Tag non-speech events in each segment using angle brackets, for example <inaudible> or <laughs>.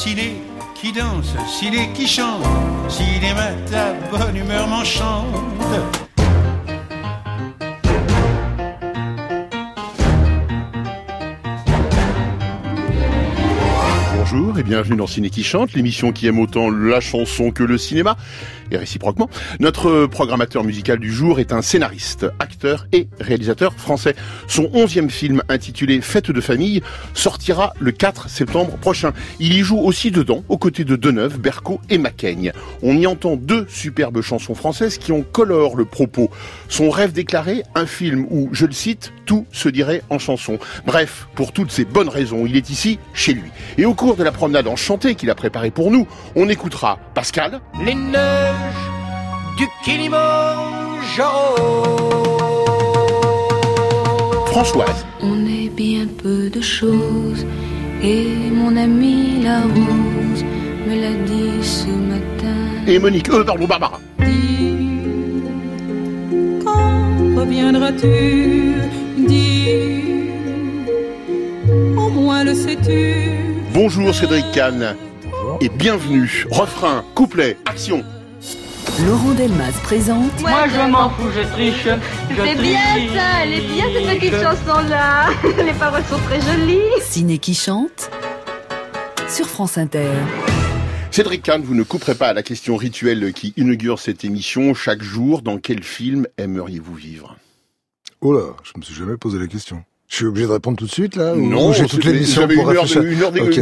ciné qui danse, ciné qui chante, cinéma ta bonne humeur m'enchante. Et bienvenue dans Ciné qui chante, l'émission qui aime autant la chanson que le cinéma et réciproquement. Notre programmateur musical du jour est un scénariste, acteur et réalisateur français. Son onzième film intitulé Fête de famille sortira le 4 septembre prochain. Il y joue aussi dedans, aux côtés de Deneuve, Berco et Macaigne. On y entend deux superbes chansons françaises qui ont colore le propos. Son rêve déclaré, un film où, je le cite, tout se dirait en chanson. Bref, pour toutes ces bonnes raisons, il est ici, chez lui. Et au cours de la promenade enchantée qu'il a préparée pour nous, on écoutera Pascal. Les neiges du Kilimanjaro. Françoise. On est bien peu de choses et mon ami la rose me l'a dit ce matin. Et Monique, euh, pardon, Barbara. Dis, quand reviendras-tu Dis, au moins le sais-tu. Bonjour Cédric Kahn. Et bienvenue. Refrain, couplet, action. Laurent Delmas présente Moi je m'en fous, je triche. Je C'est bien ça, elle est bien cette petite Je- chanson-là. Les paroles sont très jolies. Ciné qui chante sur France Inter. Cédric Kahn, vous ne couperez pas à la question rituelle qui inaugure cette émission. Chaque jour, dans quel film aimeriez-vous vivre? Oh là, je me suis jamais posé la question. Je suis obligé de répondre tout de suite là Non, j'ai toute c'est- l'émission vous avez pour une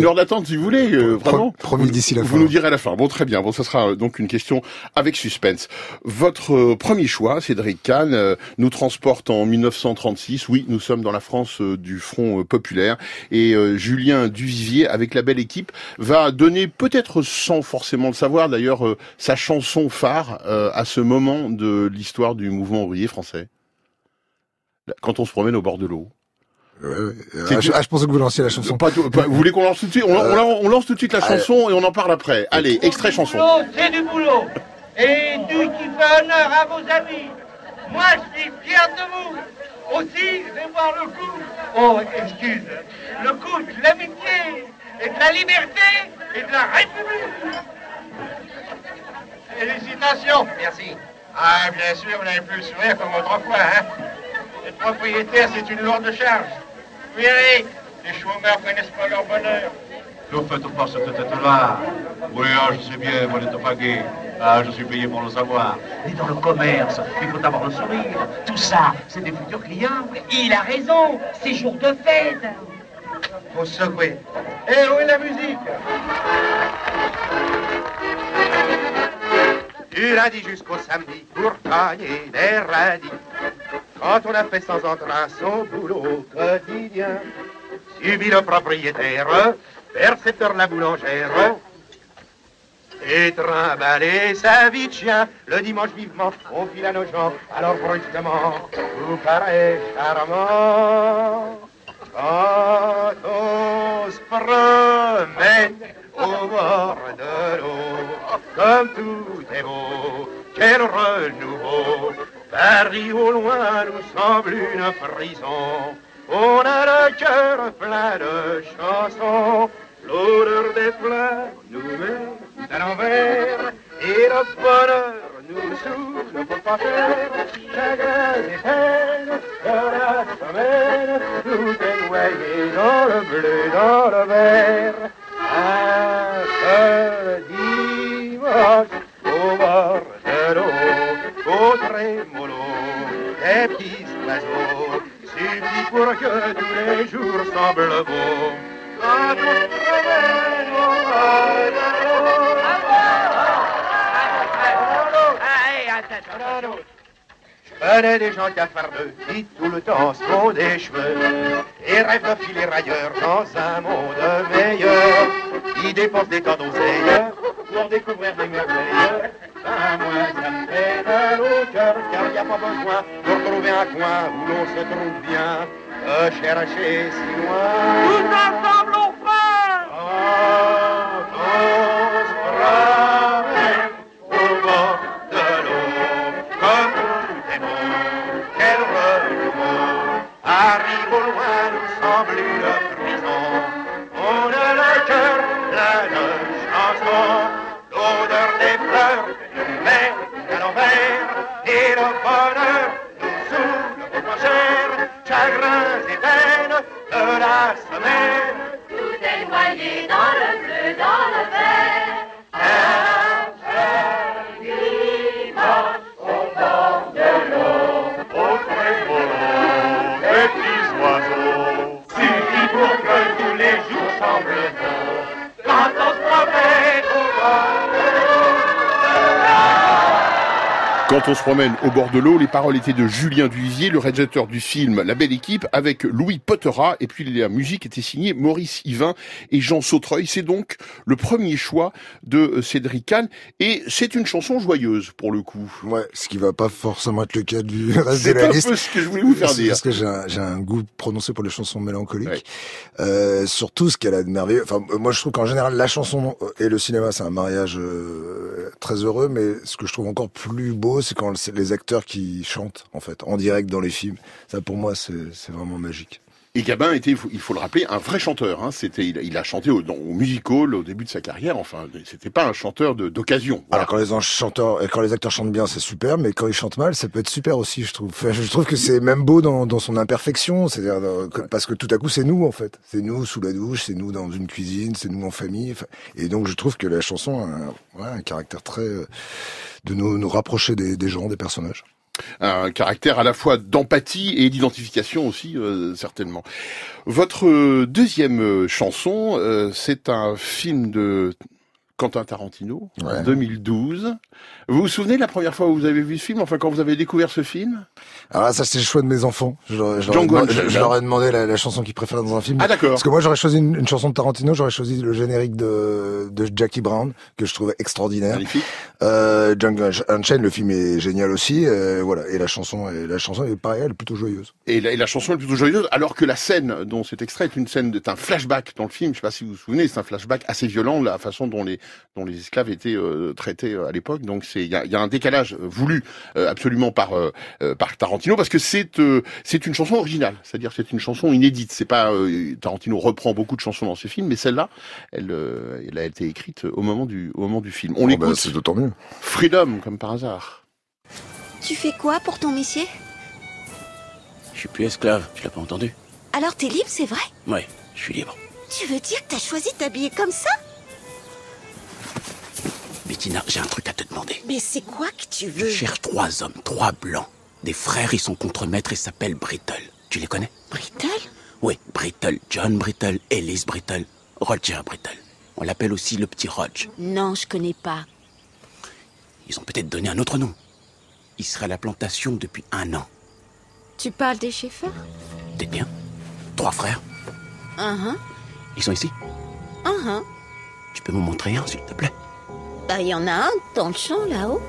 heure, une d'attente si vous voulez, euh, vraiment. promis d'ici la Vous fin. nous direz à la fin. Bon, très bien. Bon, ce sera euh, donc une question avec suspense. Votre euh, premier choix, Cédric Kahn, euh, nous transporte en 1936. Oui, nous sommes dans la France du Front populaire. Et Julien Duvivier, avec la belle équipe, va donner, peut-être sans forcément le savoir d'ailleurs, sa chanson phare à ce moment de l'histoire du mouvement ouvrier français. Quand on se promène au bord de l'eau. Ouais, ouais. C'est Ah, je, ah, je pensais que vous lanciez la chanson. Pas tout- pas- vous voulez qu'on lance tout de suite? On, on- on- on lance tout de suite la chanson et on en parle après. Allez, extrait chanson. c'est du boulot. Et du qui fait honneur à vos amis. Moi, je suis fier de vous. Aussi, je vais voir le coup. Oh, excuse. Le coup de l'amitié et de la liberté et de la République. Félicitations. Merci. Ah, bien sûr, vous n'avez plus le sourire comme autrefois, hein. Être propriétaire, c'est une lourde charge. Verrez, les chômeurs connaissent pas leur bonheur. Ne faites pas cette tête-là. Oui, ah, je sais bien, vous n'êtes pas gay. Ah, je suis payé pour le savoir. Mais dans le commerce, il faut avoir le sourire. Tout ça, c'est des futurs clients. Il a raison, c'est jour de fête. Faut secouer. Et où est la musique? Du lundi jusqu'au samedi, pour gagner des radis. Quand on a fait sans entrain son boulot quotidien, subit le propriétaire, percepteur la boulangère, et trimballer sa vie de chien. Le dimanche vivement on file à nos gens. Alors brusquement vous paraît charmant. Quand on se promène au bord de l'eau comme tout est beau quel renouveau Paris au loin nous semble une prison. On a le cœur plein de chansons. L'odeur des fleurs nous met à l'envers. Et le bonheur nous souffle pour pas faire. Chagrin et peine de la semaine tout est dans le bleu, dans le vert. Un seul dimanche au bord de l'eau, au trémolo, des petits oiseaux suffit pour que tous les jours semblent beaux. Quand on se promène au bord. Je connais des gens cafardeux qui tout le temps se font des cheveux et rêvent de filer ailleurs dans un monde meilleur. Ils dépensent des temps d'oseille pour découvrir des merveilles. Ben, moi, ça me fait mal au cœur car il n'y a pas besoin de trouver un coin où l'on se trouve bien. De chercher si loin. Tous ensemble on fait Quand on se promène au bord de l'eau, comme tout est beau, quel renouveau. Arrive au loin, nous semble une prison. On a le cœur plein de baignés Quand on se promène au bord de l'eau, les paroles étaient de Julien Duvivier, le réalisateur du film La Belle Équipe, avec Louis Pottera, et puis la musique était signée Maurice Yvain et Jean Sautreuil. C'est donc le premier choix de Cédric Kahn, et c'est une chanson joyeuse pour le coup. Ouais, ce qui va pas forcément être le cas du reste de la C'est un liste. peu ce que je voulais vous faire dire. Parce que j'ai un, goût prononcé pour les chansons mélancoliques. Euh, surtout, ce qu'elle a de merveilleux. Enfin, euh, moi, je trouve qu'en général, la chanson et le cinéma, c'est un mariage euh, très heureux. Mais ce que je trouve encore plus beau, c'est quand les acteurs qui chantent, en fait, en direct dans les films. Ça, pour moi, c'est vraiment magique. Et Gabin était, il faut- il faut le rappeler, un vrai chanteur. Hein. C'était, il, a- il a chanté au, dans, au music hall au début de sa carrière. Enfin, c'était pas un chanteur d'occasion. Voilà. Alors quand les chanteurs, quand les acteurs chantent bien, c'est super, mais quand ils chantent mal, ça peut être super aussi, je trouve. Enfin, je trouve que c'est même beau dans, dans son imperfection, c'est-à-dire parce que tout à coup c'est nous en fait, c'est nous sous la douche, c'est nous dans une cuisine, c'est nous en famille, Enfin, et donc je trouve que la chanson a un, ouais, un caractère très euh, de nous, nous rapprocher des, gens, des personnages. un caractère à la fois d'empathie et d'identification aussi, euh, certainement. Votre deuxième euh, chanson, euh, c'est un film de Quentin Tarantino, en Ouais. 2012. Vous vous souvenez de la première fois où vous avez vu ce film, enfin quand vous avez découvert ce film? Alors là, ça c'est le choix de mes enfants. Je, je Django je- leur ai demandé la, la chanson qu'ils préfèrent dans un film. Ah d'accord. Parce que moi j'aurais choisi une, une chanson de Tarantino, j'aurais choisi le générique de, de Jackie Brown que je trouvais extraordinaire. Magnifique. Euh, Django Unchained, le film est génial aussi. euh, voilà, et la chanson, la chanson est pareil, elle est plutôt joyeuse. Et la, et la chanson est plutôt joyeuse, alors que la scène dont c'est extrait est une scène, est un flashback dans le film. Je sais pas si vous vous souvenez, c'est un flashback assez violent, la façon dont les dont les esclaves étaient euh, traités euh, à l'époque. Donc c'est il y a, il y a un décalage voulu euh, absolument par par Tarantino parce que c'est euh, c'est une chanson originale, c'est-à-dire c'est une chanson inédite. C'est pas euh, Tarantino reprend beaucoup de chansons dans ses films, mais celle-là, elle euh, elle a été écrite au moment du au moment du film. On Oh, bah, l'écoute. c'est d'autant mieux. Freedom comme par hasard. Tu fais quoi pour ton métier? Je suis plus esclave, tu l'as pas entendu? Alors t'es libre, c'est vrai? Ouais, je suis libre. Tu veux dire que t'as choisi de t'habiller comme ça? Bettina, j'ai un truc à te demander. Mais c'est quoi que tu Je veux cherche trois hommes, trois blancs. Des frères, ils sont contre-maîtres et s'appellent Brittle. Tu les connais? Brittle? Oui, Brittle. John Brittle, Ellis Brittle, Roger Brittle. On l'appelle aussi le petit Roger. Non, je connais pas. Ils ont peut-être donné un autre nom. Il serait à la plantation depuis un an. Tu parles des chauffeurs T'es bien Trois frères. Uh Ils sont ici. -huh. Uh -huh. Tu peux me montrer un, s'il te plaît? Bah, il y en a un dans le champ là-haut.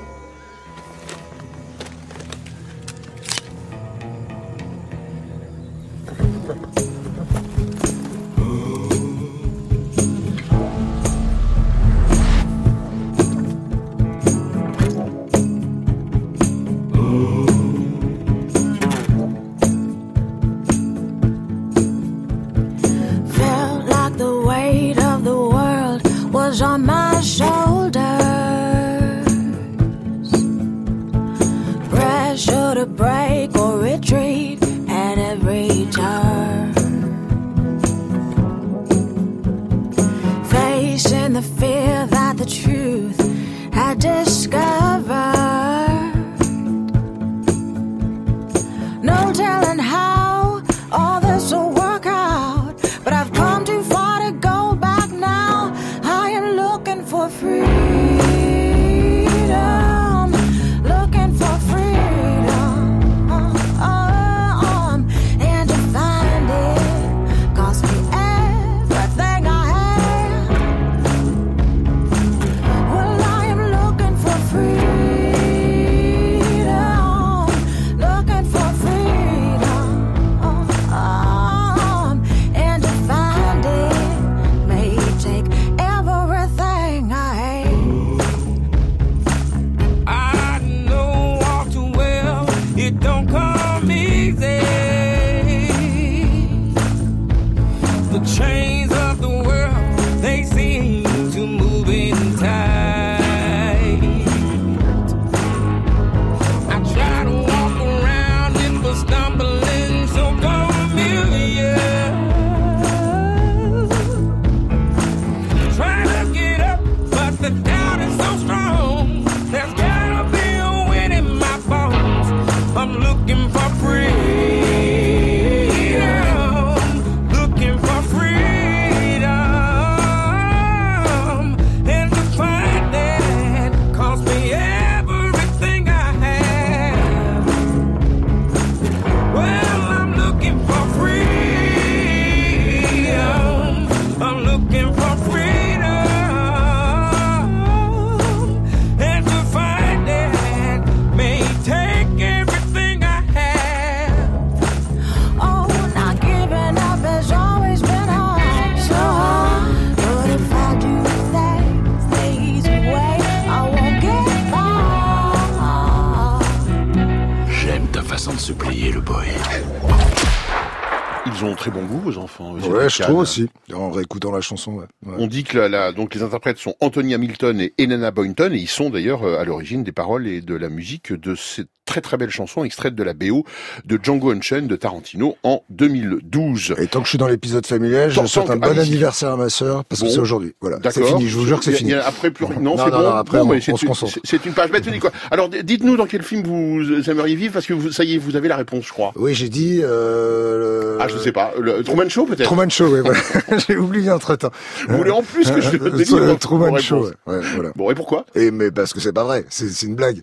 Je trouve aussi. En réécoutant la chanson. Ouais. On dit que la, la- donc les interprètes sont Anthony Hamilton et Elena Boynton et ils sont d'ailleurs euh, à l'origine des paroles et de la musique de cette très très belle chanson extraite de la BO de Django Unchained de Tarantino en 2012. Et tant que je suis dans l'épisode familial, je souhaite un bon anniversaire à ma sœur, parce que c'est aujourd'hui. Voilà, c'est fini, je vous jure que c'est fini. après plus rien. <laughs> Non, Non, c'est bon. non, après, Bon, c'est une- concentre. c'est- C'est une page bête, quoi. Alors dites-nous dans quel film vous aimeriez vivre parce que vous, ça y est, vous avez la réponse, je crois. Oui, j'ai dit... Euh, le- Ah, je sais pas. Le Truman Show peut-être. Truman Show, oui, voilà. <laughs> j'ai oublié entre temps. Voulez en plus que je Euh, délivre le votre Truman Show, ouais, voilà. Bon, et pourquoi? Et mais parce que c'est pas vrai, c'est une blague.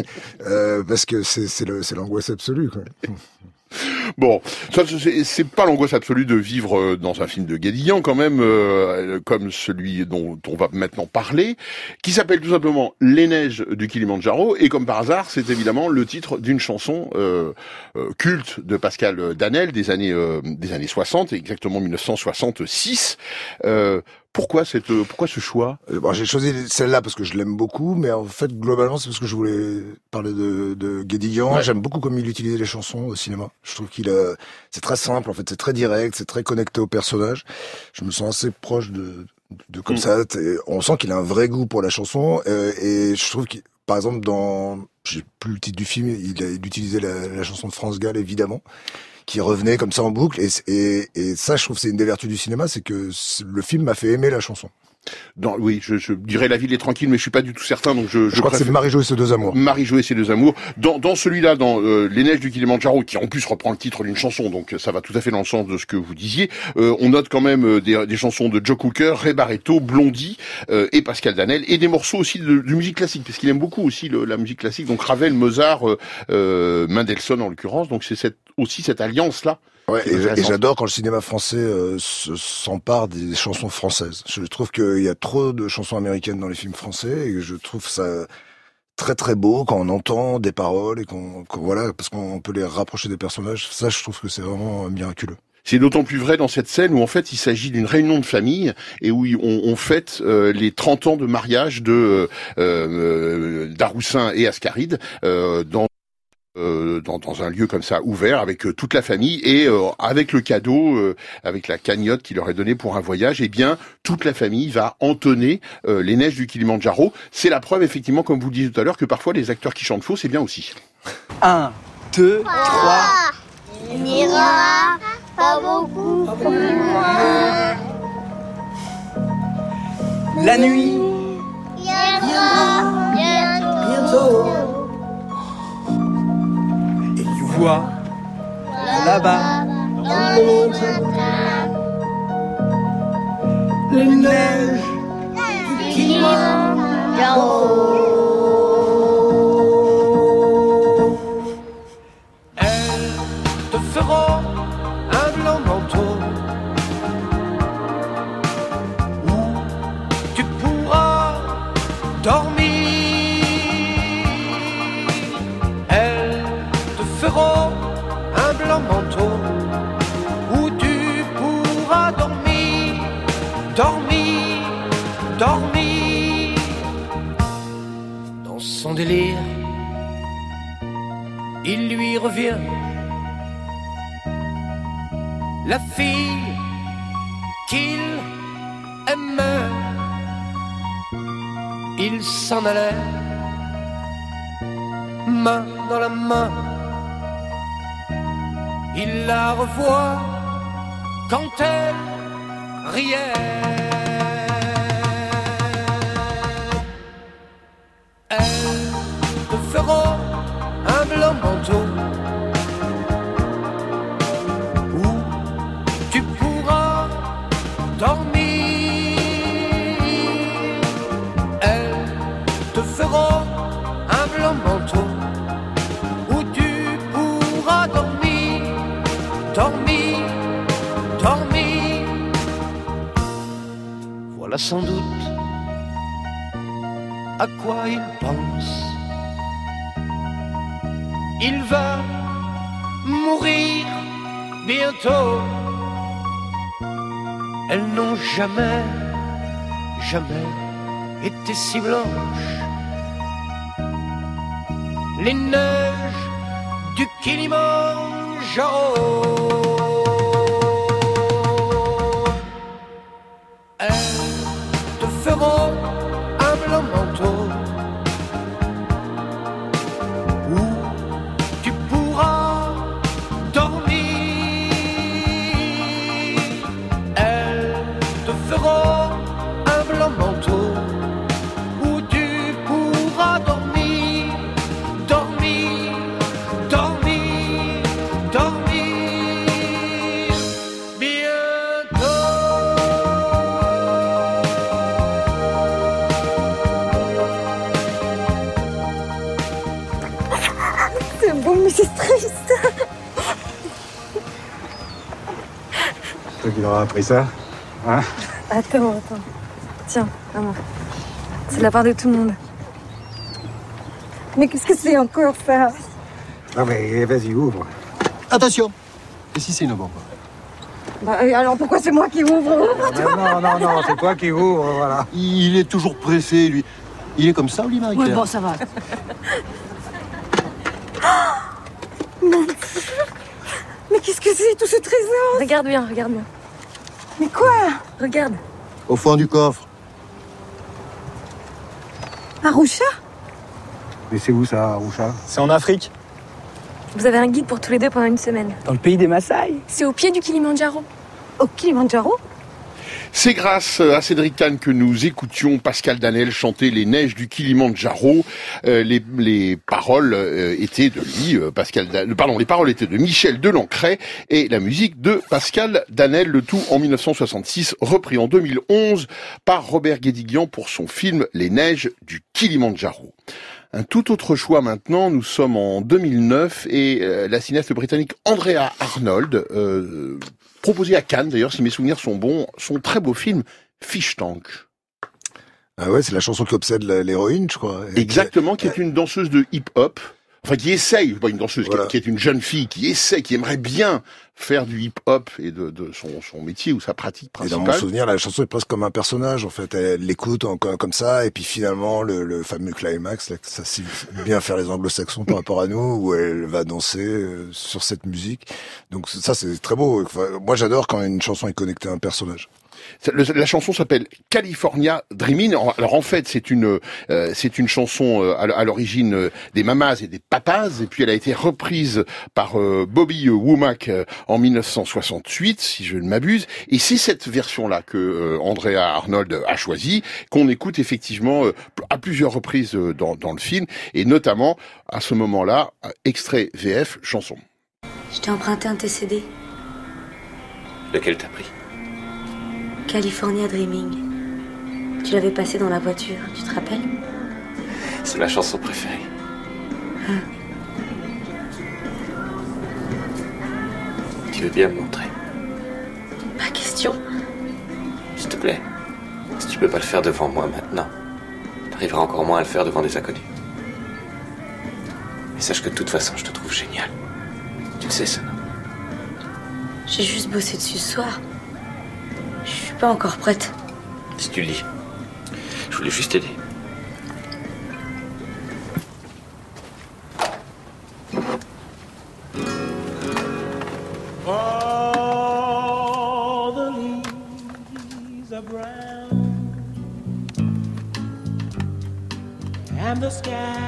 <laughs> euh, parce que c'est le- l'angoisse absolue. Quoi. <laughs> Bon, ça c'est- pas l'angoisse absolue de vivre euh, dans un film de Guédillan quand même, euh, comme celui dont on va maintenant parler, qui s'appelle tout simplement Les neiges du Kilimandjaro, et comme par hasard, c'est évidemment le titre d'une chanson euh, euh, culte de Pascal Danel des années euh, des années 60, exactement 1966. Euh, pourquoi cette euh, pourquoi ce choix? Euh, Bon, j'ai choisi celle-là parce que je l'aime beaucoup, mais en fait, globalement, c'est parce que je voulais parler de, de Guédiguian. Ouais. J'aime beaucoup comme il utilisait les chansons au cinéma. Je trouve qu'il a, c'est très simple, en fait, c'est très direct, c'est très connecté au personnage. Je me sens assez proche de, de comme Mm. ça. On sent qu'il a un vrai goût pour la chanson, euh, et je trouve qu'il, par exemple, dans, j'ai plus le titre du film, il, a, il utilisait la, la chanson de France Gall, évidemment qui revenait comme ça en boucle. Et, et, ça je trouve c'est une des vertus du cinéma c'est que le film m'a fait aimer la chanson Dans, oui, je, je dirais La ville est tranquille, mais je suis pas du tout certain, donc je, je, crois que c'est Marie-Jo et ses deux amours Marie-Jo et ses deux amours. Dans, dans celui-là, dans euh, Les Neiges du Kilimandjaro, qui en plus reprend le titre d'une chanson, donc ça va tout à fait dans le sens de ce que vous disiez, euh, on note quand même euh, des, des chansons de Joe Cooker, Ray Barretto, Blondie euh, et Pascal Danel, et des morceaux aussi de, de musique classique, parce qu'il aime beaucoup aussi le- la musique classique, donc Ravel, Mozart, euh, euh, Mendelssohn en l'occurrence, donc c'est cette, aussi cette alliance-là. Ouais, qui est et, j'adore quand le cinéma français euh, se- s'empare des chansons françaises. Je trouve qu'il y a trop de chansons américaines dans les films français et je trouve ça très très beau quand on entend des paroles et qu'on qu'on- voilà parce qu'on peut les rapprocher des personnages. Ça, je trouve que c'est vraiment miraculeux. C'est d'autant plus vrai dans cette scène où en fait il s'agit d'une réunion de famille et où on, on fête euh, les 30 ans de mariage de euh, euh, d'Aroussin et Ascaride euh, dans euh, dans, dans un lieu comme ça ouvert avec euh, toute la famille et euh, avec le cadeau, euh, avec la cagnotte qu'il leur est donnée pour un voyage, eh bien toute la famille va entonner euh, les neiges du Kilimandjaro. C'est la preuve effectivement, comme vous le disiez tout à l'heure, que parfois les acteurs qui chantent faux, c'est bien aussi. 1, 2, 3. Il n'ira pas beaucoup plus loin. La nuit Viendra bientôt. Tu vois là-bas Dans les matins, les neiges qui montent là-haut. Il lui revient la fille qu'il aimait. Il s'en allait, main dans la main. Il la revoit quand elle riait. Sans doute à quoi il pense. Il va mourir bientôt. Elles n'ont jamais, jamais été si blanches. Les neiges du Kilimanjaro. Appris ça Hein Attends, attends. Tiens, maman. C'est de la part de tout le monde. Mais qu'est-ce que c'est encore ça Non mais vas-y, ouvre. Attention Et si c'est une bombe Bah, alors pourquoi c'est moi qui ouvre Ouvre, toi. Non, non, non, c'est toi qui ouvre, voilà. Il est toujours pressé, lui. Il est comme ça, Oli Marie Ouais, bon, ça va. <gasps> Dieu Mais qu'est-ce que c'est tout ce trésor Regarde bien, regarde bien. Mais quoi Regarde. Au fond du coffre. Arusha Mais c'est où ça, Arusha C'est en Afrique. Vous avez un guide pour tous les deux pendant une semaine. Dans le pays des Maasai. C'est au pied du Kilimandjaro. Au Kilimandjaro C'est grâce à Cédric Kahn que nous écoutions Pascal Danel chanter Les neiges du Kilimandjaro. Euh, les, les paroles euh, étaient de lui, euh, Pascal Dan- pardon, les paroles étaient de Michel Delancret et la musique de Pascal Danel, le tout en 1966, repris en 2011 par Robert Guédiguian pour son film Les neiges du Kilimandjaro. Un tout autre choix maintenant, nous sommes en 2009 et euh, la cinéaste britannique Andrea Arnold, euh, proposée à Cannes d'ailleurs, si mes souvenirs sont bons, son très beau film Fish Tank. Ah ouais, c'est la chanson qui obsède l'héroïne, je crois. Exactement, qui est une danseuse de hip-hop. Enfin, qui essaye, pas une danseuse, qui est- qui, est une jeune fille, qui essaie, qui aimerait bien faire du hip-hop et de, de son, son métier ou sa pratique Et dans principale. mon souvenir, la chanson est presque comme un personnage, en fait. Elle l'écoute comme ça, et puis finalement, le, le fameux climax, là, ça sait bien faire les anglo-saxons par rapport à nous, où elle va danser euh, sur cette musique. Donc ça, c'est très beau. Enfin, moi, j'adore quand une chanson est connectée à un personnage. Le- La chanson s'appelle California Dreamin'. Alors en fait, c'est une euh, c'est une chanson euh, à l'origine euh, des mamas et des papas, et puis elle a été reprise par euh, Bobby Womack euh, en 1968, si je ne m'abuse. Et c'est cette version-là que euh, Andrea Arnold a choisie, qu'on écoute effectivement euh, à plusieurs reprises euh, dans, dans le film, et notamment à ce moment-là, extrait VF chanson. Je t'ai emprunté un TCD, Lequel t'as pris? California Dreaming. Tu l'avais passé dans la voiture, tu te rappelles? C'est ma chanson préférée. Tu veux bien me montrer? Pas question. S'il te plaît. Si tu peux pas le faire devant moi maintenant, t'arriveras encore moins à le faire devant des inconnus. Mais sache que de toute façon, je te trouve génial. Tu le sais, ça, non J'ai juste bossé dessus ce soir. Je suis pas encore prête. Si tu le lis. Je voulais juste t'aider. Sky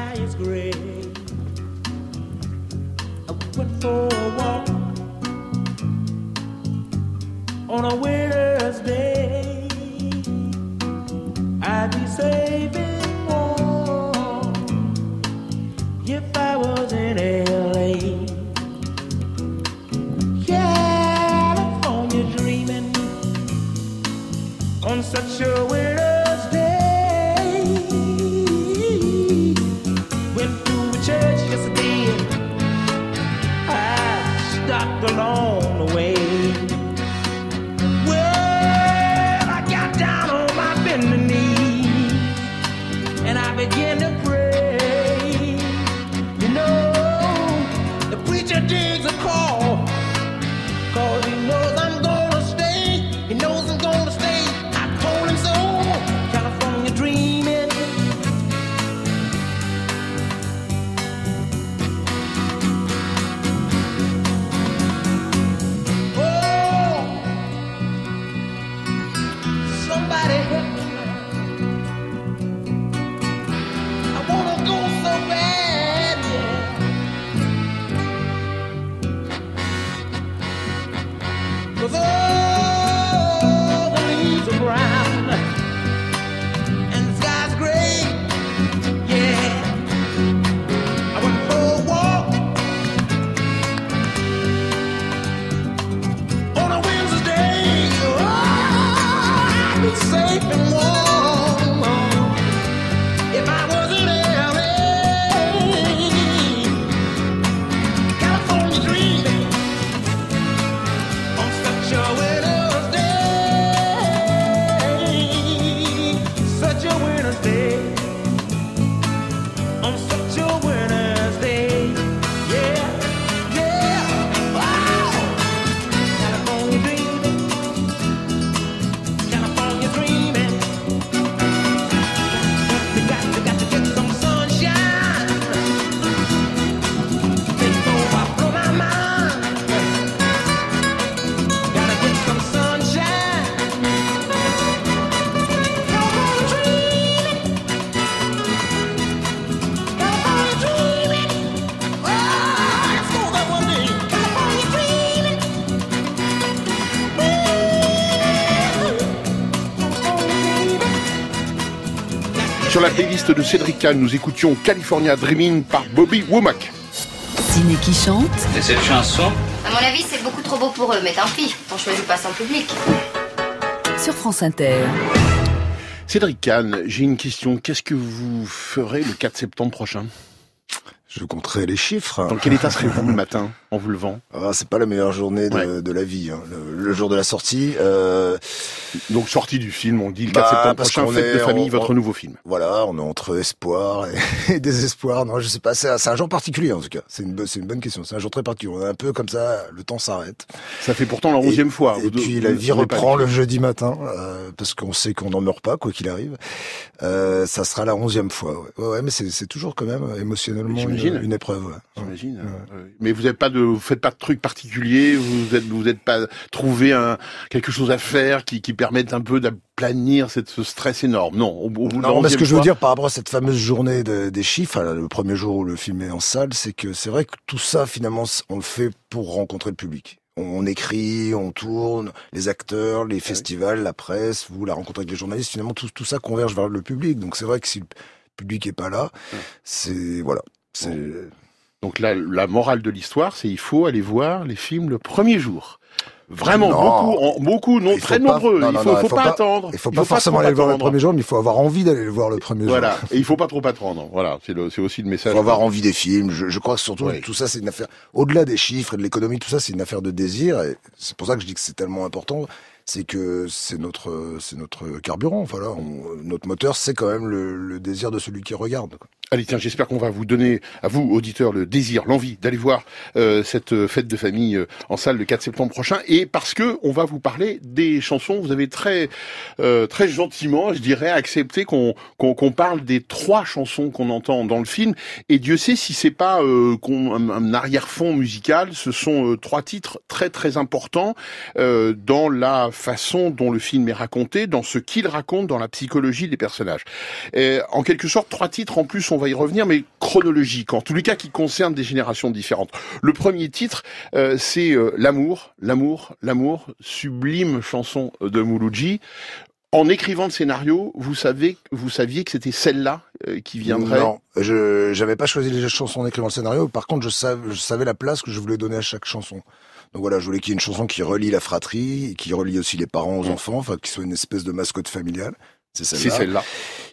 Sur la playlist de Cédric Kahn, nous écoutions California Dreaming par Bobby Womack. Ciné qui chante. Et cette chanson À mon avis, c'est beaucoup trop beau pour eux, mais tant pis, on choisit pas son public. Sur France Inter. Cédric Kahn, j'ai une question. Qu'est-ce que vous ferez le 4 septembre prochain? Je compterai les chiffres. Dans quel état serez-vous <laughs> le matin en vous levant? Ah, c'est pas la meilleure journée de, de la vie. hein. Le, le jour de la sortie. Euh... Donc sortie du film, on dit le 4 bah, septembre parce prochain, fête de est- famille, on- votre nouveau film. Voilà, on est entre espoir et, <laughs> et désespoir. Non, je sais pas. C'est un, un jour particulier en tout cas. C'est une, une bonne question. C'est un jour très particulier. On est un peu comme ça. Le temps s'arrête. Ça fait pourtant la onzième fois. Et puis la vie reprend le jeudi matin euh, parce qu'on sait qu'on n'en meurt pas quoi qu'il arrive. Euh, ça sera la onzième fois. Ouais, ouais, ouais, mais c'est c'est toujours quand même émotionnellement une, épreuve. ouais. J'imagine. euh, Mais vous n'avez pas de, vous faites pas de trucs particuliers. Vous êtes, vous êtes pas trouvé un quelque chose à faire qui, qui permette un peu d'aplanir cette, ce stress énorme. Non. Au, au Non, mais ce que je veux dire par rapport à cette fameuse journée de- des chiffres, le premier jour où le film est en salle, c'est que c'est vrai que tout ça, finalement, on le fait pour rencontrer le public. On, écrit, on tourne, les acteurs, les festivals, la presse, vous, la rencontre avec les journalistes, finalement, tout, tout ça converge vers le public. Donc c'est vrai que si le public est pas là, c'est voilà. Donc là, la morale de l'histoire, c'est il faut aller voir les films le premier jour. Vraiment, Non. beaucoup, non, très pas- nombreux. non, il faut, faut pas, attendre. Il faut Il pas faut forcément trop aller le voir le premier jour, mais il faut avoir envie d'aller le voir le premier Voilà. jour. Et il faut pas trop attendre. Voilà. C'est aussi le message. Il faut avoir envie des films. Je, je crois que surtout Oui. tout ça, c'est une affaire. Au-delà des chiffres et de l'économie, tout ça, c'est une affaire de désir. Et c'est pour ça que je dis que c'est tellement important. C'est que c'est notre, c'est notre carburant. Voilà, on- notre moteur, c'est quand même le, le désir de celui qui regarde. quoi. Allez, tiens, j'espère qu'on va vous donner, à vous, auditeurs, le désir, l'envie d'aller voir euh, cette euh, fête de famille euh, en salle le 4 septembre prochain. Et parce que on va vous parler des chansons, vous avez très, euh, très gentiment, je dirais, accepté qu'on qu'on qu'on parle des trois chansons qu'on entend dans le film. Et Dieu sait si c'est pas euh, un, un arrière-fond musical. Ce sont trois titres très très importants dans la façon dont le film est raconté, dans ce qu'il raconte, dans la psychologie des personnages. Et, en quelque sorte, trois titres en plus, on va y revenir, mais chronologiques, en tous les cas qui concernent des générations différentes. Le premier titre, euh, c'est euh, L'amour, l'amour, l'amour, sublime chanson de Mouloudji. En écrivant le scénario, vous savez, vous saviez que c'était celle-là euh, qui viendrait? Non, je j'avais pas choisi les chansons en écrivant le scénario. Par contre, je savais, je savais la place que je voulais donner à chaque chanson. Donc voilà, je voulais qu'il y ait une chanson qui relie la fratrie, qui relie aussi les parents aux enfants, enfin qui soit une espèce de mascotte familiale. C'est celle-là. C'est celle-là.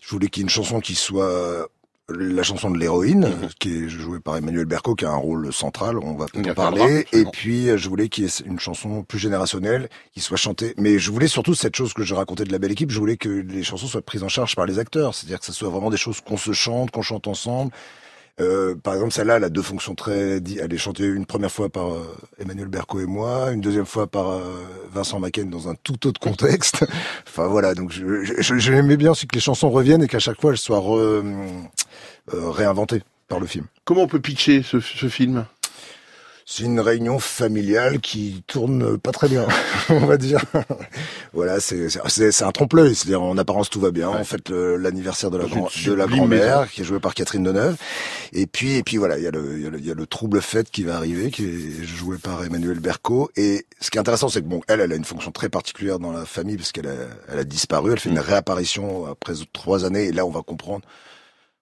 Je voulais qu'il y ait une chanson qui soit la chanson de l'héroïne, Mhm. qui est jouée par Emmanuel Berco, qui a un rôle central, on va peut-être en parler. Et puis, euh, je voulais qu'il y ait une chanson plus générationnelle, qui soit chantée. Mais je voulais surtout cette chose que je racontais de la belle équipe, je voulais que les chansons soient prises en charge par les acteurs. C'est-à-dire que ce soit vraiment des choses qu'on se chante, qu'on chante ensemble. Euh, par exemple, celle-là, elle a deux fonctions très. Elle est chantée une première fois par euh, Emmanuel Berco et moi, une deuxième fois par euh, Vincent Macken dans un tout autre contexte. <laughs> enfin voilà, donc je, je, je- bien aussi que les chansons reviennent et qu'à chaque fois elles soient re- réinventées par le film. Comment on peut pitcher ce, ce film? C'est une réunion familiale qui tourne pas très bien, <laughs> on va dire. voilà, c'est c'est- un trompe-l'œil, c'est-à-dire en apparence tout va bien. En fait, le- l'anniversaire de la grand- de grand-mère qui est jouée par Catherine Deneuve. Et puis et puis voilà, il y a le y a le, il y a le trouble fête qui va arriver, qui est joué par Emmanuel Berco. Et ce qui est intéressant, c'est que bon, elle, elle a une fonction très particulière dans la famille parce qu'elle a, elle a disparu. Elle fait Mm. une réapparition après trois années. Et là, on va comprendre.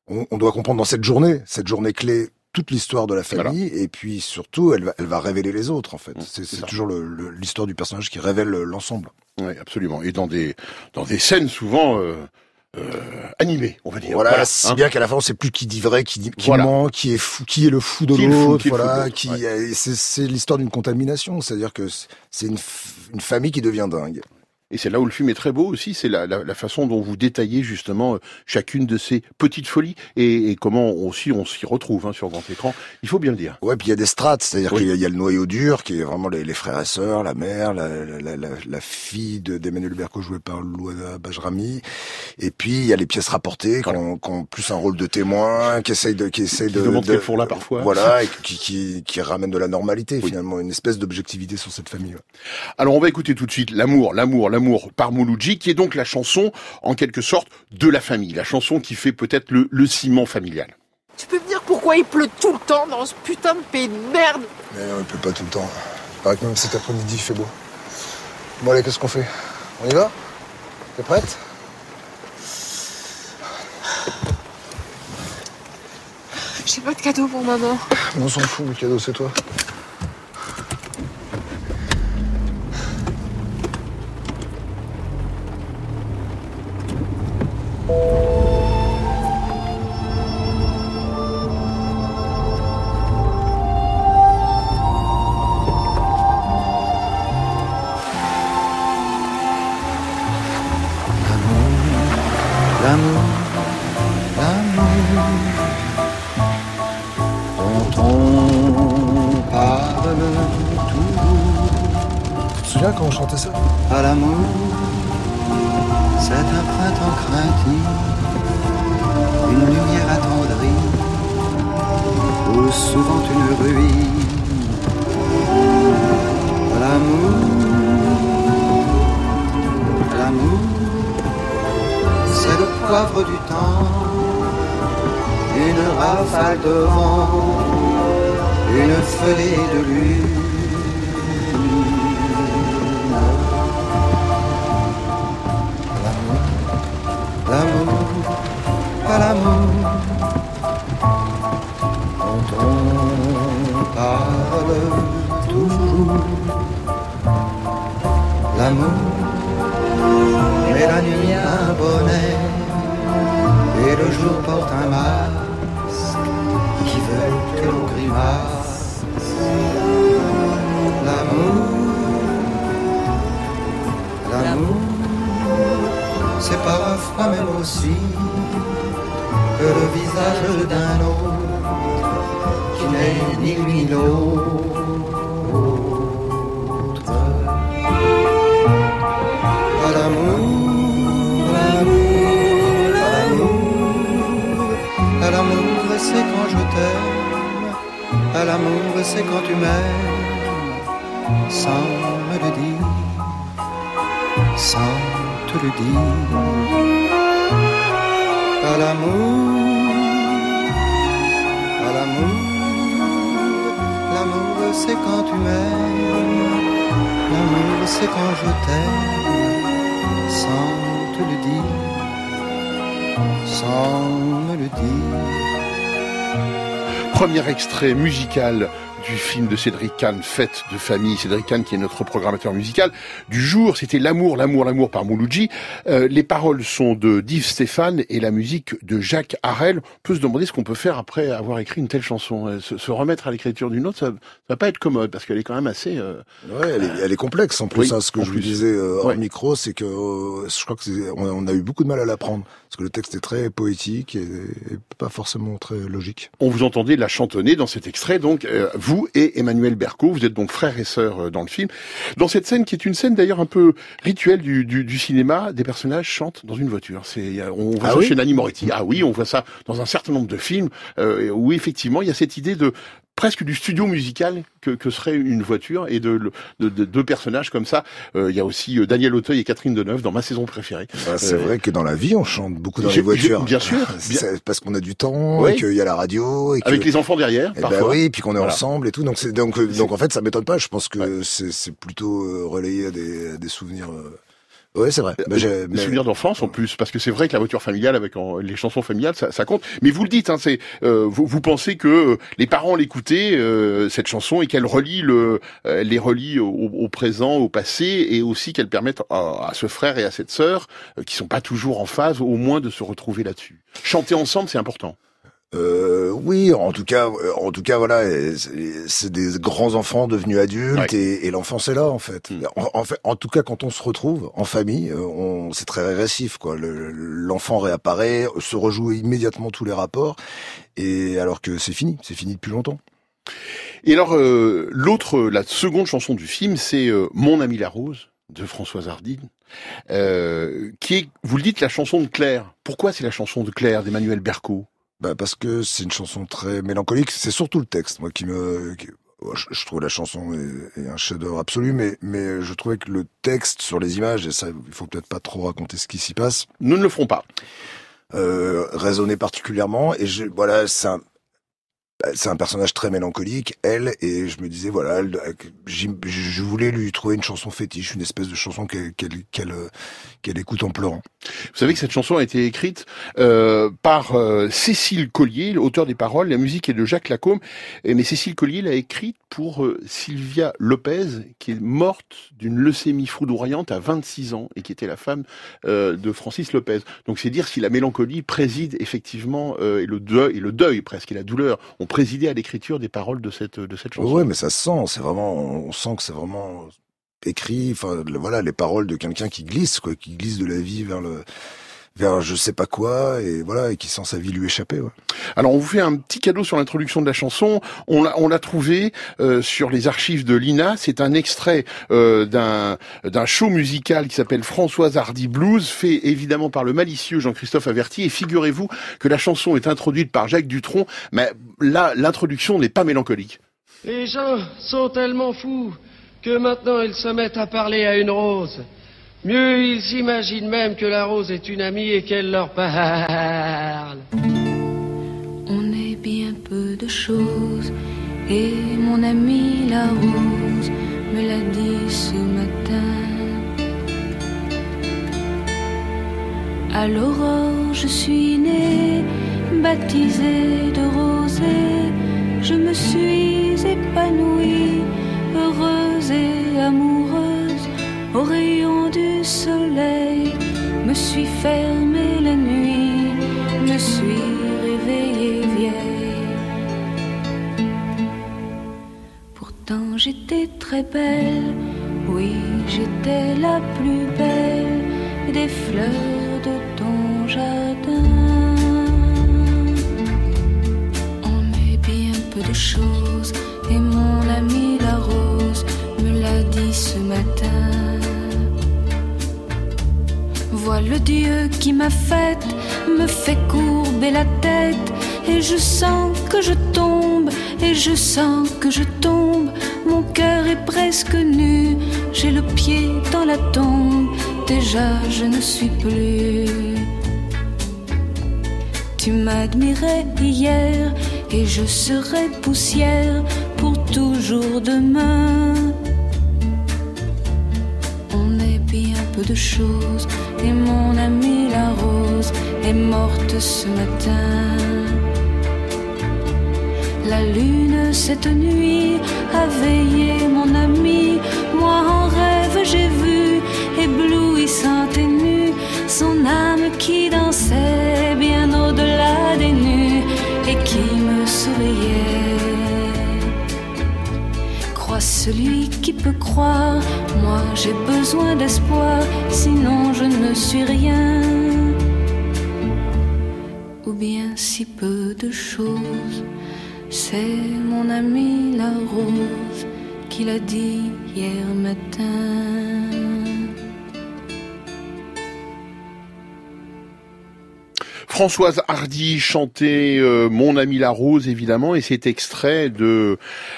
On, on doit comprendre dans cette journée, cette journée clé, toute l'histoire de la famille, et puis surtout, elle va, elle va révéler les autres, en fait. C'est c'est toujours l'histoire du personnage qui révèle l'ensemble. Oui, absolument. Et dans des dans des scènes souvent euh, euh, animées, on va dire. Voilà, si hein. bien qu'à la fin, on sait plus qui dit vrai, qui dit, qui Voilà. ment, qui est fou, qui est le fou de l'autre, voilà, l'autre, qui, ouais. euh, c'est l'histoire d'une contamination, c'est-à-dire que c'est- une, une famille qui devient dingue. Et c'est là où le film est très beau aussi, c'est la, la, la façon dont vous détaillez justement euh, chacune de ces petites folies et, et comment aussi on s'y retrouve hein, sur grand écran. Il faut bien le dire. Ouais, puis il y a des strates, c'est-à-dire Oui. qu'il y, y a le noyau dur, qui est vraiment les, les frères et sœurs, la mère, la, la, fille de- d'Emmanuel Berco jouée par Louana Bajrami, et puis il y a les pièces rapportées, qui, ont, qui ont plus un rôle de témoin, qui essayent de, qui essayent de, de de- le fond là parfois. voilà, et qui, qui, qui ramènent de la normalité finalement, une espèce d'objectivité sur cette famille. Alors on va écouter tout de suite L'amour, l'amour, l'amour par Mouloudji, qui est donc la chanson en quelque sorte de la famille, la chanson qui fait peut-être le, le ciment familial. Tu peux me dire pourquoi il pleut tout le temps dans ce putain de pays de merde? Mais non, il pleut pas tout le temps. Il paraît que même cet après-midi, il fait beau. Bon allez, qu'est-ce qu'on fait? On y va? T'es prête? J'ai pas de cadeau pour maman. On s'en fout, le cadeau, c'est toi. D'un autre qui n'est ni l'autre. À l'amour, à l'amour, à l'amour, à l'amour c'est quand je t'aime, à l'amour c'est quand tu m'aimes, sans me le dire, sans te le dire. À l'amour, l'amour, c'est quand tu m'aimes, l'amour c'est quand je t'aime, sans te le dire, sans me le dire. Premier extrait musical du film de Cédric Kahn, Fête de famille. Cédric Kahn qui est notre programmateur musical du jour. C'était L'amour, l'amour, l'amour par Mouloudji. Euh, les paroles sont de Div Stéphane et la musique de Jacques Harel. On peut se demander ce qu'on peut faire après avoir écrit une telle chanson. Euh, Se, se remettre à l'écriture d'une autre, ça, ça va pas être commode parce qu'elle est quand même assez... euh, Ouais, elle est, elle est complexe en plus. Oui, hein, ce que je vous plus. disais euh, hors Ouais. micro, c'est que euh, je crois que c'est- on, a- on a eu beaucoup de mal à l'apprendre parce que le texte est très poétique et, et pas forcément très logique. On vous entendait la chantonner dans cet extrait, donc euh, vous et Emmanuel Berco, vous êtes donc frères et sœurs euh, dans le film. Dans cette scène, qui est une scène d'ailleurs un peu rituelle du, du, du cinéma, des personnages chantent dans une voiture. C'est, on voit Ah ça oui chez Nanny Moretti. Ah oui, on voit ça dans un certain nombre de films euh, où effectivement il y a cette idée de presque du studio musical que, que serait une voiture et de, le- de, de deux personnages comme ça. Euh, il y a aussi euh, Daniel Auteuil et Catherine Deneuve dans ma saison préférée. Bah, c'est Euh, vrai que dans la vie, on chante beaucoup dans les voitures. bien sûr, bien- C'est parce qu'on a du temps, Oui. et qu'il y a la radio, et que... Avec les enfants derrière, Eh ben oui, puis qu'on est Voilà. ensemble et tout. Donc, c'est donc, donc en fait, ça m'étonne pas. Je pense que c'est c'est plutôt relayé à des, à des souvenirs. euh, Ouais, c'est vrai. Bah, j'ai- des mais- souvenirs d'enfance en plus, parce que c'est vrai que la voiture familiale avec en- les chansons familiales, ça, ça compte. Mais vous le dites, hein, c'est euh, vous, vous pensez que euh, les parents l'écoutaient euh, cette chanson et qu'elle relie le, euh, les relie au, au présent, au passé, et aussi qu'elle permette à, à ce frère et à cette sœur euh, qui sont pas toujours en phase, au moins de se retrouver là-dessus. Chanter ensemble, c'est important. Euh, oui, en tout cas, euh, en tout cas, voilà, euh, c'est des grands enfants devenus adultes et, et l'enfance est là en fait. Mm. En, en fait, en tout cas, quand on se retrouve en famille, euh, on, c'est très régressif quoi. Le- L'enfant réapparaît, se rejoue immédiatement tous les rapports, et alors que c'est fini, c'est fini depuis longtemps. Et alors, euh, l'autre, la seconde chanson du film, c'est euh, Mon ami la rose de Françoise Hardy, euh, qui est, vous le dites, la chanson de Claire. Pourquoi c'est la chanson de Claire d'Emmanuel Berco? Bah parce que c'est une chanson très mélancolique. C'est surtout le texte, moi, qui me. qui- je, trouve la chanson est, est un chef-d'œuvre absolu, mais mais je trouvais que le texte sur les images, et ça, il faut peut-être pas trop raconter ce qui s'y passe. Nous ne le ferons pas. Euh, résonnait particulièrement, et je, voilà, c'est un- bah, c'est un personnage très mélancolique, elle, et je me disais, voilà, je voulais lui trouver une chanson fétiche, une espèce de chanson qu'elle euh, écoute en pleurant. Vous savez que cette chanson a été écrite euh, par euh, Cécile Collier, l'auteur des paroles. La musique est de Jacques Lacombe. Mais Cécile Collier l'a écrite pour euh, Sylvia Lopez, qui est morte d'une leucémie foudroyante à 26 ans et qui était la femme euh, de Francis Lopez. Donc c'est dire si la mélancolie préside effectivement euh, et le deuil, presque et la douleur ont présidé à l'écriture des paroles de cette chanson. Ouais, mais ça se sent, c'est vraiment, on sent que c'est vraiment écrit, enfin, voilà, les paroles de quelqu'un qui glisse, quoi, qui glisse de la vie vers le, vers je sais pas quoi, et voilà, et qui sent sa vie lui échapper, ouais. Alors on vous fait un petit cadeau sur l'introduction de la chanson. On l'a, on l'a trouvé euh, sur les archives de l'INA. C'est un extrait euh, d'un d'un show musical qui s'appelle Françoise Hardy Blues, fait évidemment par le malicieux Jean-Christophe Averti. Et figurez-vous que la chanson est introduite par Jacques Dutronc, mais là l'introduction n'est pas mélancolique. Les gens sont tellement fous que maintenant ils se mettent à parler à une rose. Mieux, ils s'imaginent même que la rose est une amie et qu'elle leur parle. On est bien peu de choses et mon ami la rose me l'a dit ce matin. À l'aurore, je suis née, baptisée de rosée. Je me suis épanouie, heureuse et amoureuse. Au rayon du soleil, me suis fermée la nuit, me suis réveillée vieille. Pourtant j'étais très belle, oui j'étais la plus belle des fleurs Dieu qui m'a faite, me fait courber la tête, et je sens que je tombe, et je sens que je tombe. Mon cœur est presque nu, j'ai le pied dans la tombe, déjà je ne suis plus. Tu m'admirais hier, et je serai poussière pour toujours demain. On est bien peu de choses et mon amie la rose est morte ce matin. La lune cette nuit a veillé mon ami, moi en rêve j'ai vu éblouissante et nue son âme qui dansait bien au-delà des nues et qui me souriait. Crois celui qui peut croire, moi j'ai besoin d'espoir, sinon je ne suis rien. Ou bien si peu de choses, c'est mon ami la rose qui l'a dit hier matin. Françoise Hardy chantait euh, Mon ami la rose évidemment et c'est extrait de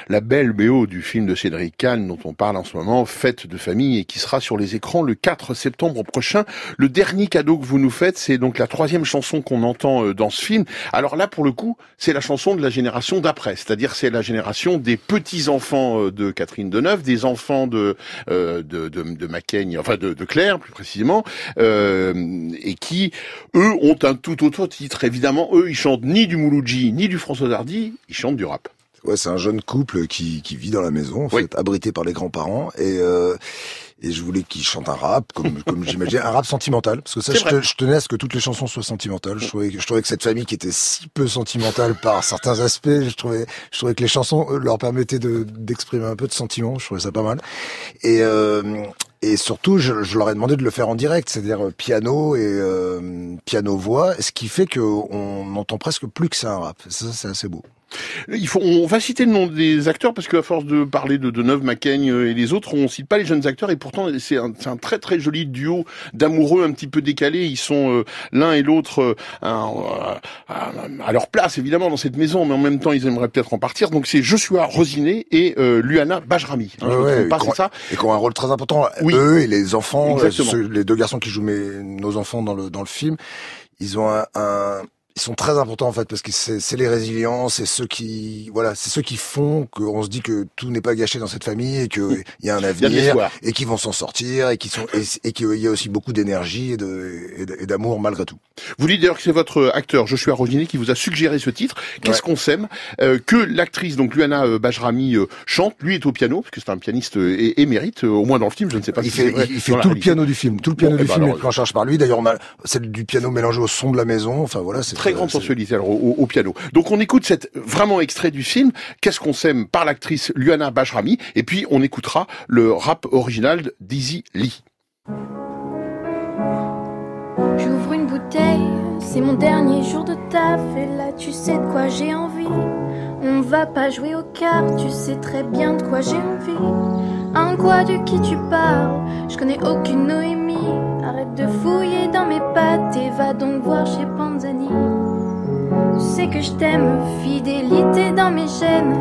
la belle BO du film de Cédric Kahn dont on parle en ce moment, Fête de famille et qui sera sur les écrans le 4 septembre prochain. Le dernier cadeau que vous nous faites, c'est donc la troisième chanson qu'on entend euh, dans ce film. Alors là pour le coup, c'est la chanson de la génération d'après, c'est-à-dire c'est la génération des petits-enfants euh, de Catherine Deneuve, des enfants de euh, de, de, enfin Claire plus précisément, et qui eux ont un tout autre titre. Évidemment, eux, ils chantent ni du Mouloudji, ni du François Hardy, ils chantent du rap. Ouais, c'est un jeune couple qui, qui vit dans la maison, en fait, abrité par les grands-parents, et euh, et je voulais qu'il chante un rap, comme <laughs> comme j'imagine, un rap sentimental, parce que ça, je, tenais à ce que toutes les chansons soient sentimentales. Je trouvais, que- je trouvais que cette famille qui était si peu sentimentale par certains aspects, je trouvais, je trouvais que les chansons eux, leur permettaient de d'exprimer un peu de sentiment. Je trouvais ça pas mal. Et euh, et surtout, je, leur ai demandé de le faire en direct, c'est-à-dire euh, piano et euh, piano voix, ce qui fait que on n'entend presque plus que c'est un rap. C'est assez beau. Il faut, on va citer le nom des acteurs parce qu'à force de parler de, de Neuve, Macaigne et les autres, on cite pas les jeunes acteurs et pourtant c'est un, très très joli duo d'amoureux un petit peu décalés. Ils sont euh, l'un et l'autre euh, euh, à leur place évidemment dans cette maison, mais en même temps ils aimeraient peut-être en partir. Donc c'est Joshua Rosiné et euh, Luana Bajrami. Hein, je me Ouais, trompe pas, et ça qui ont un rôle très important. Oui. Eux et les enfants, euh, ceux- les deux garçons qui jouent mes, nos enfants dans le, dans le film, ils ont un, un- ils sont très importants en fait parce que c'est les résilients, c'est ceux qui voilà, c'est ceux qui font qu'on se dit que tout n'est pas gâché dans cette famille et que il y a un avenir et qu'ils vont s'en sortir et qui sont et, et qu'il y a aussi beaucoup d'énergie et d'amour malgré tout. Vous dites d'ailleurs que c'est votre acteur Joshua Rogini qui vous a suggéré ce titre. Qu'est-ce qu'on s'aime euh, Que l'actrice donc Luana euh, Bajrami euh, chante. Lui est au piano parce que c'est un pianiste é- émérite, euh, au moins dans le film. Je ne sais pas Il si fait, il, fait tout le piano du film. Tout le piano Bon, eh du ben film alors, est pris en charge par lui. D'ailleurs, c'est du piano mélangé au son de la maison. Enfin voilà, c'est Très grande sensualité alors, au, au piano. Donc on écoute cette vraiment extrait du film Qu'est-ce qu'on s'aime par l'actrice Luana Bajrami et puis on écoutera le rap original d'Easy Lee. J'ouvre une bouteille, c'est mon dernier jour de taf et là tu sais de quoi j'ai envie. On va pas jouer aux cartes, tu sais très bien de quoi j'ai envie. Un quoi de qui tu parles Je connais aucune Noémie. Arrête de fouiller dans mes pattes et va donc voir chez Panzani. Tu sais que je t'aime, fidélité dans mes gènes.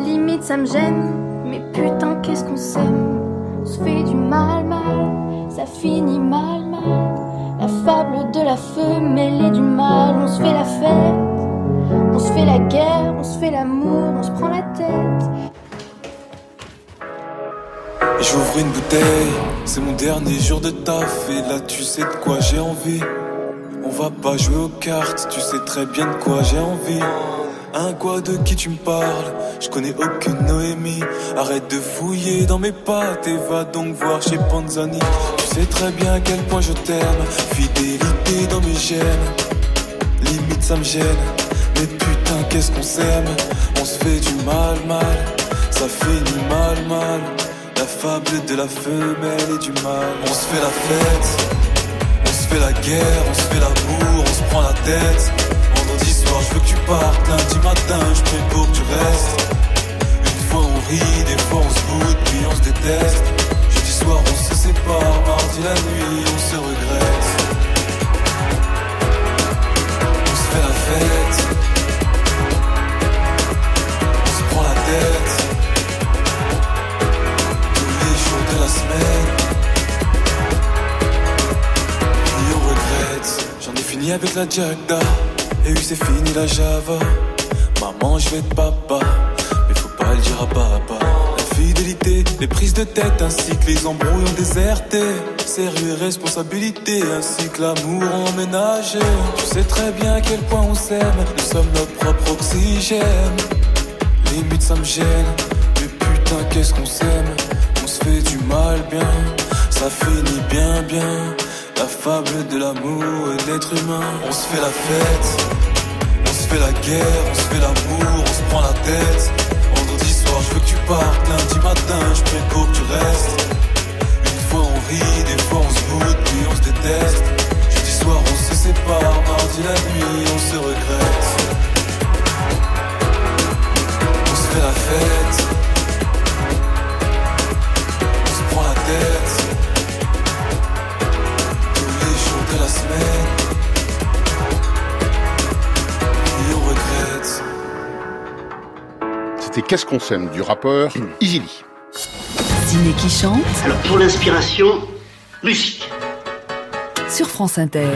Limite ça me gêne, mais putain qu'est-ce qu'on s'aime? On se fait du mal, mal, ça finit mal, mal. La fable de la femelle et du mal, on se fait la fête, on se fait la guerre, on se fait l'amour, on se prend la tête. J'ouvre une bouteille, c'est mon dernier jour de taf et là tu sais de quoi j'ai envie. On va pas jouer aux cartes, tu sais très bien de quoi j'ai envie. Un quoi de qui tu me parles Je connais aucune Noémie. Arrête de fouiller dans mes pattes et va donc voir chez Panzani. Tu sais très bien à quel point je t'aime. Fidélité dans mes gènes. Limite ça me gêne. Mais putain, qu'est-ce qu'on s'aime On se fait du mal, mal. Ça finit mal, mal. La fable de la femelle et du mal. On se fait la fête. Fait la guerre, on se fait l'amour, on se prend la tête. Vendredi soir, je veux que tu partes. Lundi matin, je prie pour que tu restes. Une fois on rit, des fois on se boude, puis on se déteste. Jeudi soir, on se sépare. Mardi la nuit, on se regrette. On se fait la fête. On se prend la tête. Tous les jours de la semaine. Avec la Jagda. Et oui, c'est fini la Java. Maman, je vais être papa. Mais faut pas le dire à papa. La fidélité, les prises de tête ainsi que les embrouilles ont déserté. Sérieux et responsabilité ainsi que l'amour emménagé. Tu sais très bien à quel point on s'aime. Nous sommes notre propre oxygène. Limite, ça me gêne. Mais putain, qu'est-ce qu'on s'aime? On se fait du mal bien. Ça finit bien, bien. Fable de l'amour et de l'être humain. On se fait la fête. On se fait la guerre, on se fait l'amour, on se prend la tête. Vendredi soir, je veux que tu partes. Lundi matin, je prie pour que tu restes. Une fois on rit, des fois on se boude, puis on se déteste. Jeudi soir, on se sépare. Mardi la nuit, on se regrette. On se fait la fête. C'était Qu'est-ce qu'on s'aime du rappeur Easy Lee. Ciné qui chante Alors pour l'inspiration, musique. sur France Inter.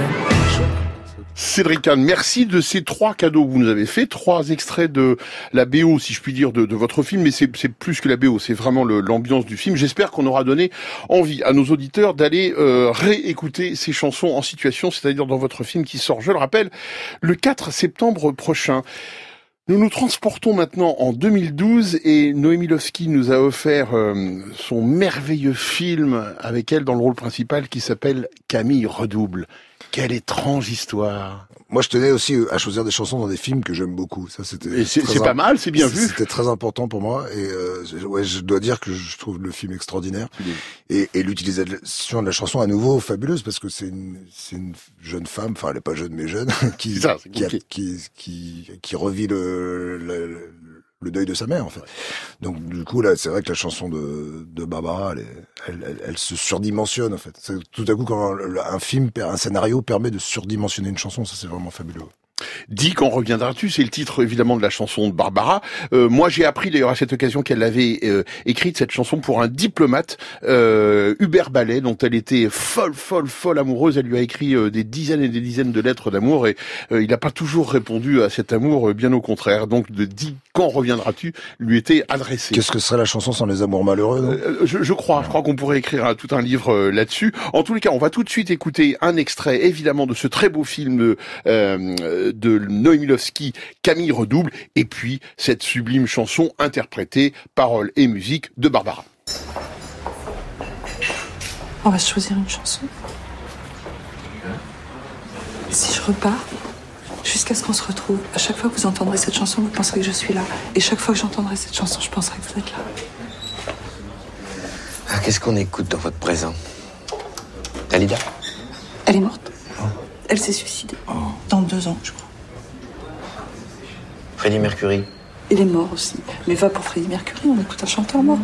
Cédric Kahn, merci de ces trois cadeaux que vous nous avez faits, trois extraits de la BO, si je puis dire, de, de votre film, mais c'est c'est plus que la BO, c'est vraiment l'ambiance du film. J'espère qu'on aura donné envie à nos auditeurs d'aller euh, réécouter ces chansons en situation, c'est-à-dire dans votre film qui sort, je le rappelle, le 4 septembre prochain. Nous nous transportons maintenant en 2012 et Noémie nous a offert euh, son merveilleux film avec elle dans le rôle principal qui s'appelle Camille Redouble. Quelle étrange histoire. Moi, je tenais aussi à choisir des chansons dans des films que j'aime beaucoup. Ça, c'était. C'est- pas mal, c'est bien vu. C'était très important pour moi. Et euh, ouais, je dois dire que je trouve le film extraordinaire. Et, et l'utilisation de la chanson à nouveau fabuleuse parce que c'est une, une jeune femme, enfin elle est pas jeune mais jeune, <laughs> qui ça, qui, a- qui, qui qui revit le, le le deuil de sa mère en fait. Donc du coup là, c'est vrai que la chanson de, de Barbara, elle, elle, elle, se surdimensionne en fait. Tout à coup quand un film, un scénario permet de surdimensionner une chanson, ça c'est vraiment fabuleux. Dis quand reviendras-tu C'est le titre évidemment de la chanson de Barbara. Euh, moi j'ai appris d'ailleurs à cette occasion qu'elle avait euh, écrite cette chanson pour un diplomate, euh, Hubert Ballet, dont elle était folle, folle, folle amoureuse. Elle lui a écrit euh, des dizaines et des dizaines de lettres d'amour et euh, il n'a pas toujours répondu à cet amour, euh, bien au contraire. Donc de Dis quand reviendras-tu lui était adressé. Qu'est-ce que serait la chanson sans les amours malheureux Euh, je, je crois, je crois qu'on pourrait écrire un- tout un livre euh, là-dessus. En tous les cas, on va tout de suite écouter un extrait, évidemment, de ce très beau film de, euh, de Noémie Lovski, Camille Redouble, et puis cette sublime chanson interprétée, paroles et musique de Barbara. On va choisir une chanson. Si je repars, jusqu'à ce qu'on se retrouve, à chaque fois que vous entendrez cette chanson, vous penserez que je suis là. Et chaque fois que j'entendrai cette chanson, je penserai que vous êtes là. Ah, Qu'est-ce qu'on écoute dans votre présent? Dalida? Elle est morte. Elle s'est suicidée. Dans deux ans, je crois. Freddie Mercury Il est mort aussi. Mais va pour Freddie Mercury, on écoute un chanteur mort.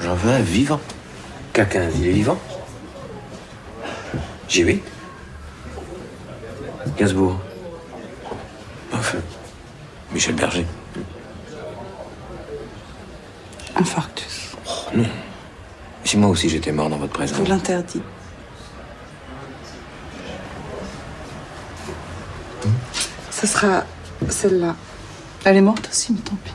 J'en veux un vivant. Quelqu'un, il est vivant J'y vais. Gainsbourg. Enfin, Michel Berger. Infarctus. Oh, non. Si moi aussi j'étais mort dans votre présent. Je vous l'interdis. Ce sera celle-là. Elle est morte aussi, mais tant pis.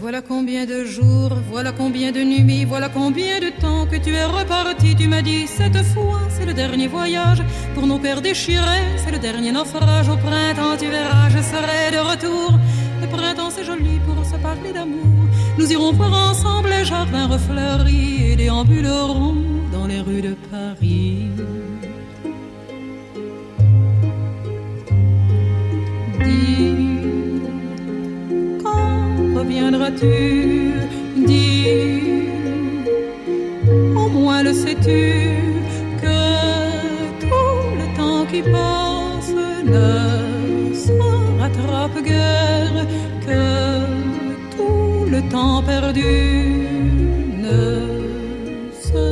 Voilà combien de jours, voilà combien de nuits, voilà combien de temps que tu es reparti. Tu m'as dit cette fois, c'est le dernier voyage pour nos pères déchirés, c'est le dernier naufrage. Au printemps, tu verras, je serai de retour. Le printemps, c'est joli pour se parler d'amour. Nous irons voir ensemble les jardins refleuris et déambulerons dans les rues de Paris. Dis, quand reviendras-tu? Perdu ne se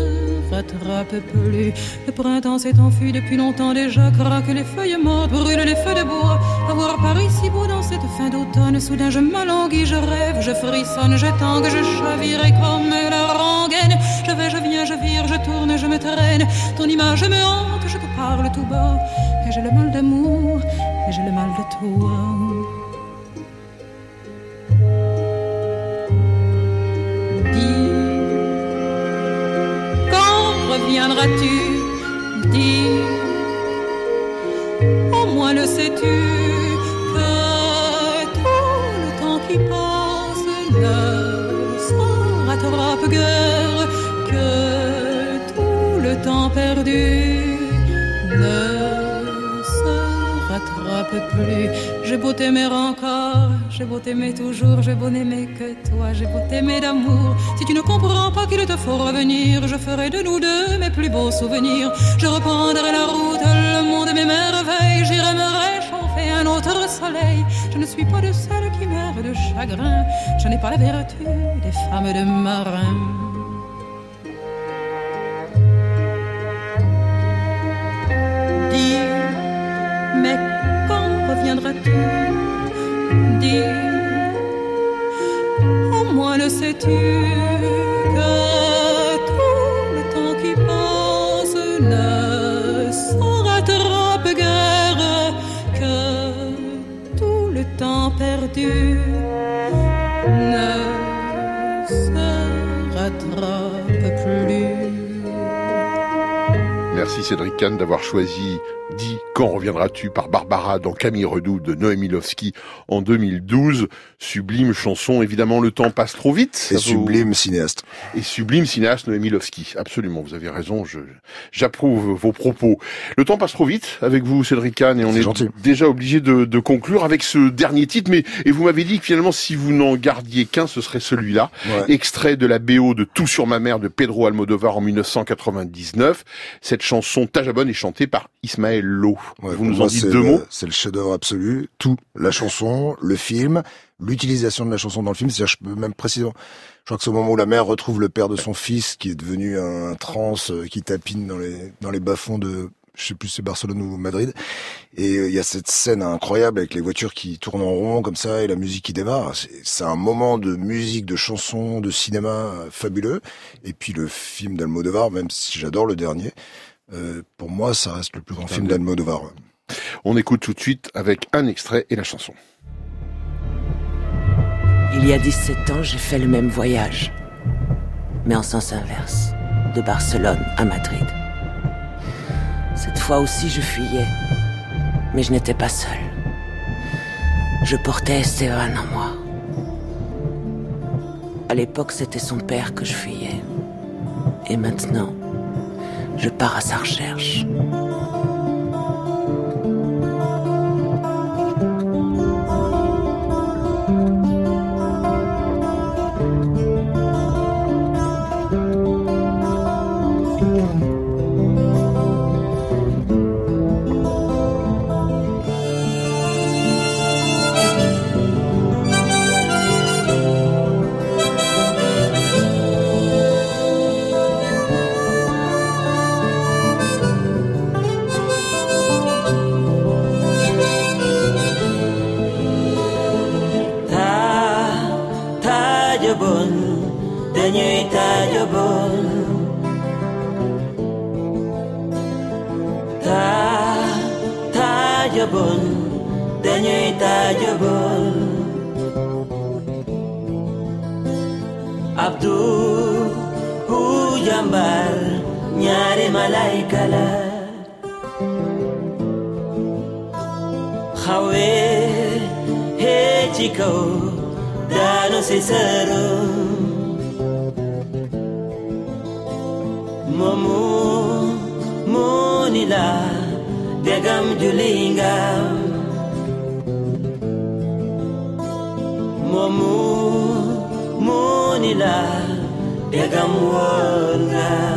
rattrape plus. Le printemps s'est enfui depuis longtemps déjà, craque les feuilles mortes, brûle les feux de bois. À voir Paris si beau dans cette fin d'automne, soudain je m'alanguis, je rêve, je frissonne, je tangue, je chavire et comme la rengaine. Je vais, je viens, je vire, je tourne, je me traîne. Ton image me hante, je te parle tout bas. Et j'ai le mal d'amour, et j'ai le mal de toi. Reviendras-tu Dis, au moins le sais-tu que tout le temps qui passe ne se rattrape guère, que tout le temps perdu rattrape plus. J'ai beau t'aimer encore, j'ai beau t'aimer toujours, j'ai beau n'aimer que toi, j'ai beau t'aimer d'amour. Si tu ne comprends pas qu'il te faut revenir, je ferai de nous deux mes plus beaux souvenirs. Je reprendrai la route, le monde et mes merveilles, j'irai me réchauffer un autre soleil. Je ne suis pas de celles qui meurent de chagrin, je n'ai pas la vertu des femmes de marins. Reviendras-tu Dis, au moins le sais-tu que tout le temps qui passe ne se rattrape guère, que tout le temps perdu ne se rattrape plus. Merci Cédric d'avoir choisi quand reviendras-tu par Barbara dans Camille Redoux de Noémie Lovski en 2012. Sublime chanson, évidemment le temps passe trop vite. Et vous- sublime cinéaste. Et sublime cinéaste Noémie Lovski. Absolument, vous avez raison, je j'approuve vos propos. Le temps passe trop vite avec vous Cédric Kahn et on est, déjà obligé de, de conclure avec ce dernier titre. Mais et vous m'avez dit que finalement si vous n'en gardiez qu'un, ce serait celui-là. Ouais. Extrait de la BO de Tout sur ma mère de Pedro Almodovar en 1999. Cette chanson Tajabonne est chantée par Ismaël Lo. Ouais, vous nous en dites deux le- mots C'est le chef-d'œuvre absolu. Tout. La chanson, le film, l'utilisation de la chanson dans le film. C'est-à-dire, je peux même précisément, je crois que c'est au moment où la mère retrouve le père de son fils, qui est devenu un, trans, euh, qui tapine dans les dans les bas-fonds de je sais plus si c'est Barcelone ou Madrid. Et euh, il y a cette scène incroyable avec les voitures qui tournent en rond comme ça et la musique qui démarre. C'est un moment de musique, de chanson, de cinéma euh, fabuleux. Et puis le film d'Almodovar, même si j'adore le dernier, euh, pour moi ça reste le plus grand film d'Almodovar. On écoute tout de suite avec un extrait et la chanson. Il y a 17 ans, j'ai fait le même voyage, mais en sens inverse, de Barcelone à Madrid. Cette fois aussi, je fuyais. Mais je n'étais pas seul. Je portais Esteban en moi. À l'époque, c'était son père que je fuyais. Et maintenant, je pars à sa recherche. invaluable. Abdul nyare nyari malaikala. Hawe hechiko dano sesaro. Momu munila degam julingam. mu munila degam wonga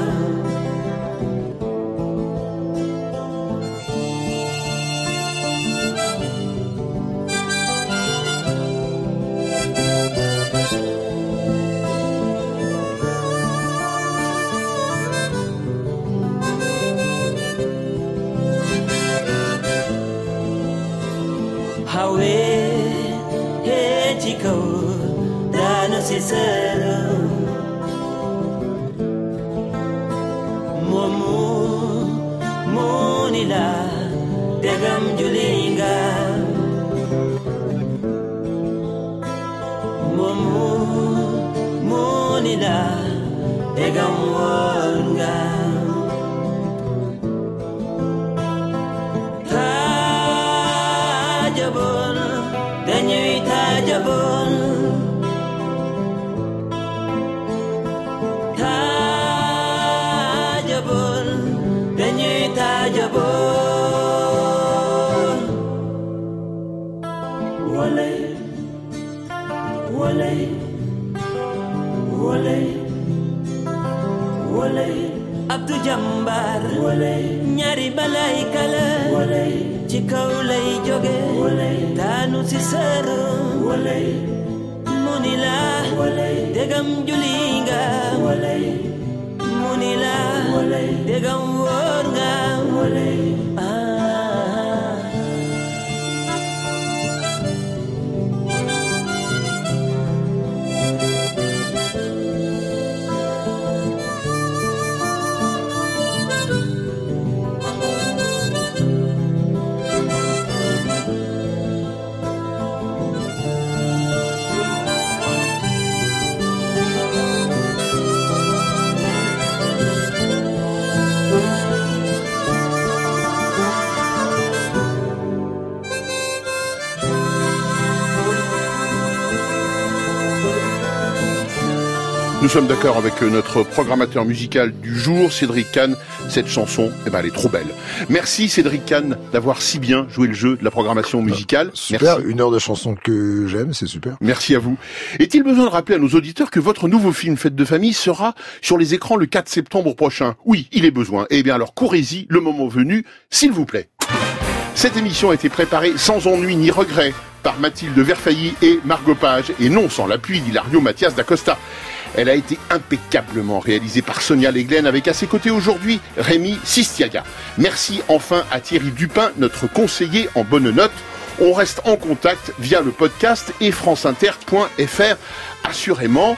ñaari balay kala ci kaw lay joge taanu si sër mu ni la degam juli nga mu ni la degam wóor nga Nous sommes d'accord avec euh, notre programmateur musical du jour, Cédric Kahn. Cette chanson, eh ben, elle est trop belle. Merci Cédric Kahn d'avoir si bien joué le jeu de la programmation musicale. Super, une heure de chanson que j'aime, c'est super. Merci à vous. Est-il besoin de rappeler à nos auditeurs que votre nouveau film Fête de famille sera sur les écrans le 4 septembre prochain? Oui, il est besoin. Eh bien alors courez-y le moment venu, s'il vous plaît. Cette émission a été préparée sans ennui ni regret par Mathilde Verfailly et Margot Page, et non sans l'appui d'Hilario Mathias d'Acosta. Elle a été impeccablement réalisée par Sonia Leglen avec à ses côtés aujourd'hui Rémi Sistiaga. Merci enfin à Thierry Dupin, notre conseiller en bonne note. On reste en contact via le podcast et franceinter.fr. Assurément,